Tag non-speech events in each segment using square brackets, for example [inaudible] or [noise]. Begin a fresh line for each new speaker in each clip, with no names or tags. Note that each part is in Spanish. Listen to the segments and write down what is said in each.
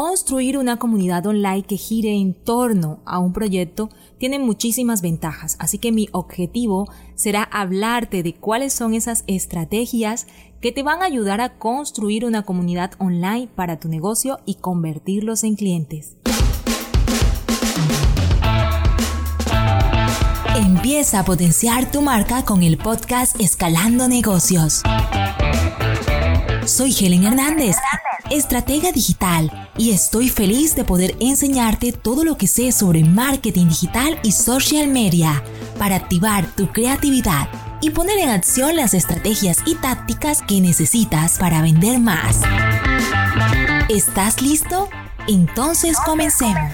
Construir una comunidad online que gire en torno a un proyecto tiene muchísimas ventajas, así que mi objetivo será hablarte de cuáles son esas estrategias que te van a ayudar a construir una comunidad online para tu negocio y convertirlos en clientes. Empieza a potenciar tu marca con el podcast Escalando Negocios. Soy Helen Hernández, estratega digital, y estoy feliz de poder enseñarte todo lo que sé sobre marketing digital y social media para activar tu creatividad y poner en acción las estrategias y tácticas que necesitas para vender más. ¿Estás listo? Entonces comencemos.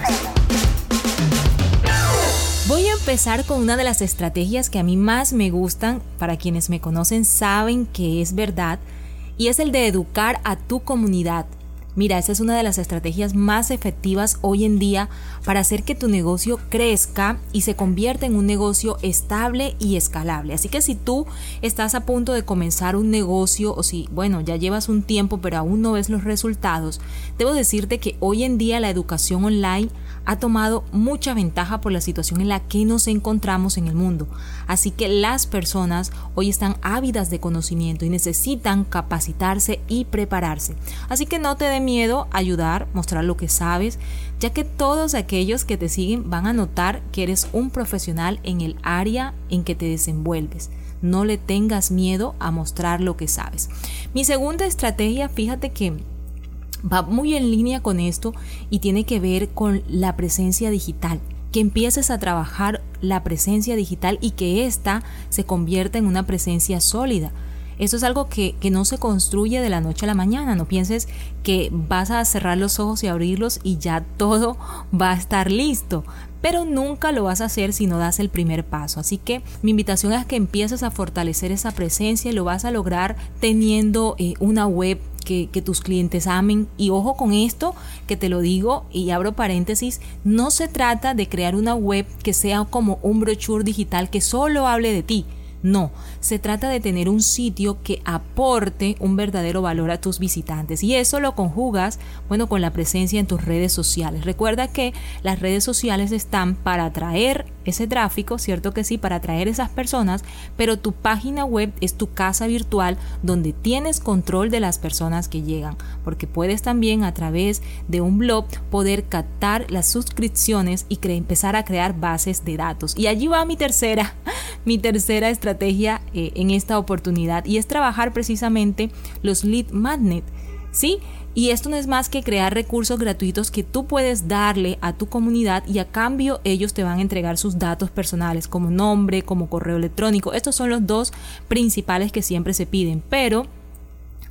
Voy a empezar con una de las estrategias que a mí más me gustan. Para quienes me conocen saben que es verdad y es el de educar a tu comunidad. Mira, esa es una de las estrategias más efectivas hoy en día para hacer que tu negocio crezca y se convierta en un negocio estable y escalable. Así que si tú estás a punto de comenzar un negocio o si, bueno, ya llevas un tiempo pero aún no ves los resultados, debo decirte que hoy en día la educación online ha tomado mucha ventaja por la situación en la que nos encontramos en el mundo. Así que las personas hoy están ávidas de conocimiento y necesitan capacitarse y prepararse. Así que no te dé miedo ayudar, mostrar lo que sabes, ya que todos aquellos que te siguen van a notar que eres un profesional en el área en que te desenvuelves. No le tengas miedo a mostrar lo que sabes. Mi segunda estrategia, fíjate que va muy en línea con esto y tiene que ver con la presencia digital que empieces a trabajar la presencia digital y que ésta se convierta en una presencia sólida. Eso es algo que, que, no se construye de la noche a la mañana. No pienses que vas a cerrar los ojos y abrirlos y ya todo [laughs] va a estar listo. Pero nunca lo vas a hacer si no das el primer paso. Así que mi invitación es que empieces a fortalecer esa presencia y lo vas a lograr teniendo eh, una web que, tus clientes amen. Y ojo con esto, que te lo digo y abro paréntesis, no se trata de crear una web que sea como un brochure digital que solo hable de ti. No, se trata de tener un sitio que aporte un verdadero valor a tus visitantes y eso lo conjugas, bueno, con la presencia en tus redes sociales. Recuerda que las redes sociales están para atraer ese tráfico, cierto que sí, para atraer esas personas, pero tu página web es tu casa virtual donde tienes control de las personas que llegan, porque puedes también a través de un blog poder captar las suscripciones y empezar a crear bases de datos. Y allí va mi tercera, mi tercera estrategia eh, en esta oportunidad y es trabajar precisamente los lead magnet. ¿Sí? Y esto no es más que crear recursos gratuitos que tú puedes darle a tu comunidad y a cambio ellos te van a entregar sus datos personales como nombre, como correo electrónico. Estos son los dos principales que siempre se piden, pero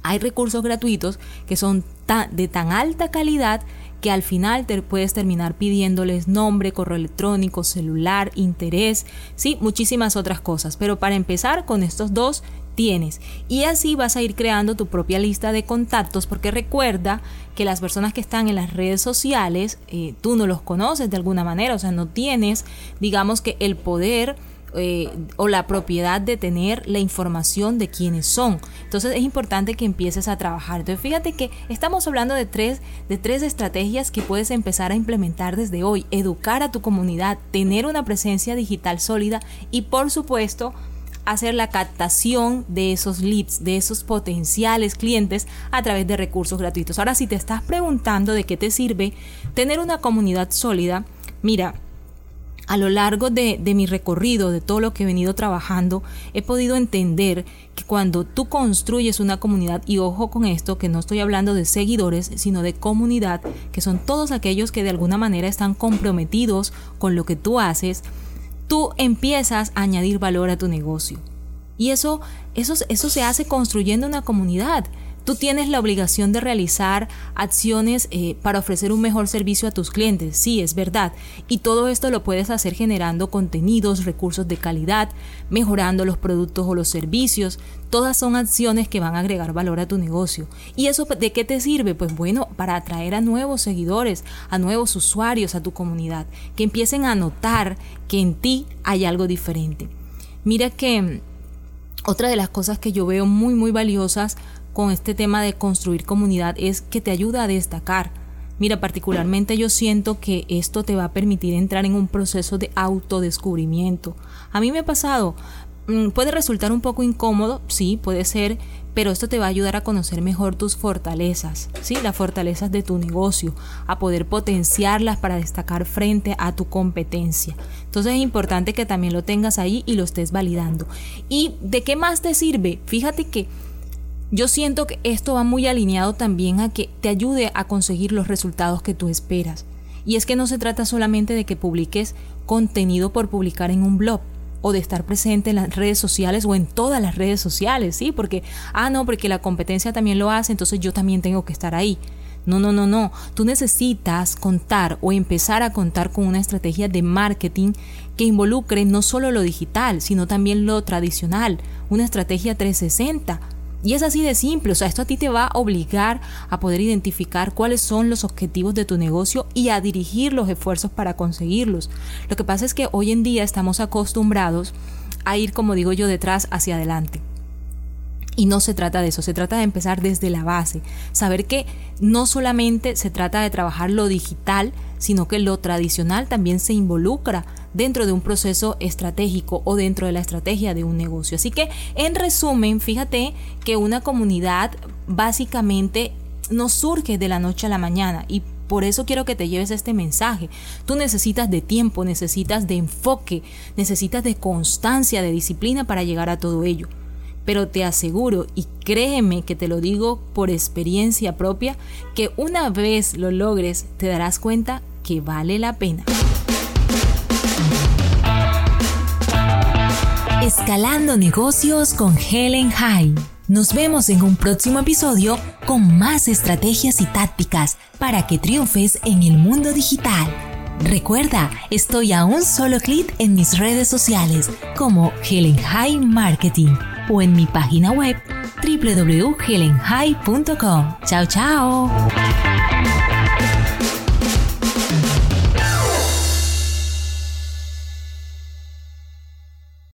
hay recursos gratuitos que son de tan alta calidad que al final te puedes terminar pidiéndoles nombre, correo electrónico, celular, interés, sí, muchísimas otras cosas. Pero para empezar con estos dos tienes. Y así vas a ir creando tu propia lista de contactos porque recuerda que las personas que están en las redes sociales, eh, tú no los conoces de alguna manera, o sea, no tienes, digamos que el poder eh, o la propiedad de tener la información de quiénes son. Entonces es importante que empieces a trabajar. Entonces fíjate que estamos hablando de tres, de tres estrategias que puedes empezar a implementar desde hoy. Educar a tu comunidad, tener una presencia digital sólida y por supuesto hacer la captación de esos leads, de esos potenciales clientes a través de recursos gratuitos. Ahora, si te estás preguntando de qué te sirve tener una comunidad sólida, mira, a lo largo de, de, mi recorrido, de todo lo que he venido trabajando, he podido entender que cuando tú construyes una comunidad, y ojo con esto, que no estoy hablando de seguidores, sino de comunidad, que son todos aquellos que de alguna manera están comprometidos con lo que tú haces, tú empiezas a añadir valor a tu negocio. Y eso, eso, eso se hace construyendo una comunidad. Tú tienes la obligación de realizar acciones eh, para ofrecer un mejor servicio a tus clientes, sí, es verdad. Y todo esto lo puedes hacer generando contenidos, recursos de calidad, mejorando los productos o los servicios. Todas son acciones que van a agregar valor a tu negocio. ¿Y eso de qué te sirve? Pues bueno, para atraer a nuevos seguidores, a nuevos usuarios a tu comunidad, que empiecen a notar que en ti hay algo diferente. Mira que mm, otra de las cosas que yo veo muy muy valiosas con este tema de construir comunidad es que te ayuda a destacar. Mira, particularmente yo siento que esto te va a permitir entrar en un proceso de autodescubrimiento. A mí me ha pasado, mm, puede resultar un poco incómodo, sí, puede ser, pero esto te va a ayudar a conocer mejor tus fortalezas, ¿sí? las fortalezas de tu negocio, a poder potenciarlas para destacar frente a tu competencia. Entonces es importante que también lo tengas ahí y lo estés validando. ¿Y de qué más te sirve? Fíjate que yo siento que esto va muy alineado también a que te ayude a conseguir los resultados que tú esperas. Y es que no se trata solamente de que publiques contenido por publicar en un blog o de estar presente en las redes sociales o en todas las redes sociales, ¿sí? Porque, ah, no, porque la competencia también lo hace, entonces yo también tengo que estar ahí. No, no, no, no. Tú necesitas contar o empezar a contar con una estrategia de marketing que involucre no solo lo digital, sino también lo tradicional, una estrategia 360 y es así de simple, o sea, esto a ti te va a obligar a poder identificar cuáles son los objetivos de tu negocio y a dirigir los esfuerzos para conseguirlos. Lo que pasa es que hoy en día estamos acostumbrados a ir, como digo yo, detrás hacia adelante. Y no se trata de eso, se trata de empezar desde la base, saber que no solamente se trata de trabajar lo digital, sino que lo tradicional también se involucra dentro de un proceso estratégico o dentro de la estrategia de un negocio. Así que, en resumen, fíjate que una comunidad básicamente no surge de la noche a la mañana y por eso quiero que te lleves este mensaje. Tú necesitas de tiempo, necesitas de enfoque, necesitas de constancia, de disciplina para llegar a todo ello. Pero te aseguro, y créeme que te lo digo por experiencia propia, que una vez lo logres te darás cuenta que vale la pena.
Escalando negocios con Helen High. Nos vemos en un próximo episodio con más estrategias y tácticas para que triunfes en el mundo digital. Recuerda, estoy a un solo clic en mis redes sociales como Helen High Marketing o en mi página web www.helenhigh.com. Chao, chao.